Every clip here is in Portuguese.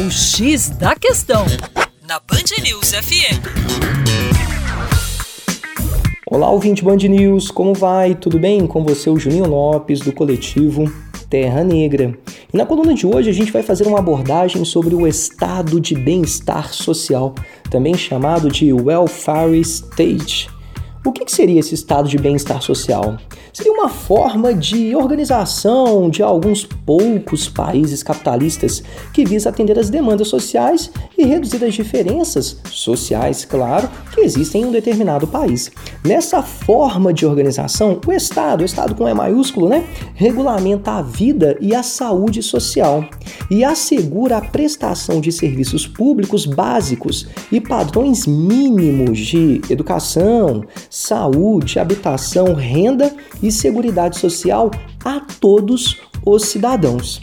O X da Questão, na Band News FM. Olá, ouvinte Band News, como vai? Tudo bem? Com você, o Juninho Lopes, do coletivo Terra Negra. E na coluna de hoje a gente vai fazer uma abordagem sobre o estado de bem-estar social, também chamado de welfare state. O que seria esse estado de bem-estar social? seria uma forma de organização de alguns poucos países capitalistas que visa atender as demandas sociais e reduzir as diferenças sociais, claro, que existem em um determinado país. Nessa forma de organização, o Estado, o Estado com E maiúsculo, né, regulamenta a vida e a saúde social e assegura a prestação de serviços públicos básicos e padrões mínimos de educação, saúde, habitação, renda e seguridade social a todos os cidadãos.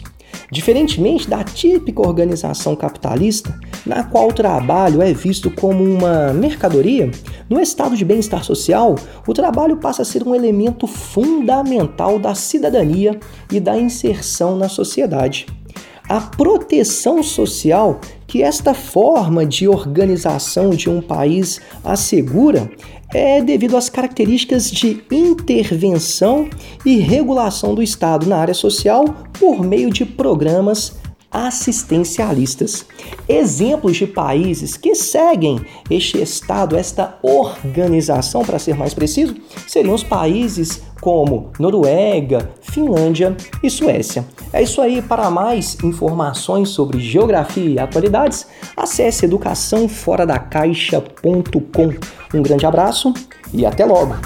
Diferentemente da típica organização capitalista, na qual o trabalho é visto como uma mercadoria, no estado de bem-estar social, o trabalho passa a ser um elemento fundamental da cidadania e da inserção na sociedade. A proteção social que esta forma de organização de um país assegura é devido às características de intervenção e regulação do Estado na área social por meio de programas assistencialistas. Exemplos de países que seguem este Estado, esta organização, para ser mais preciso, seriam os países como Noruega, Finlândia e Suécia. É isso aí. Para mais informações sobre geografia e atualidades, acesse educaçãoforadacaixa.com. Um grande abraço e até logo!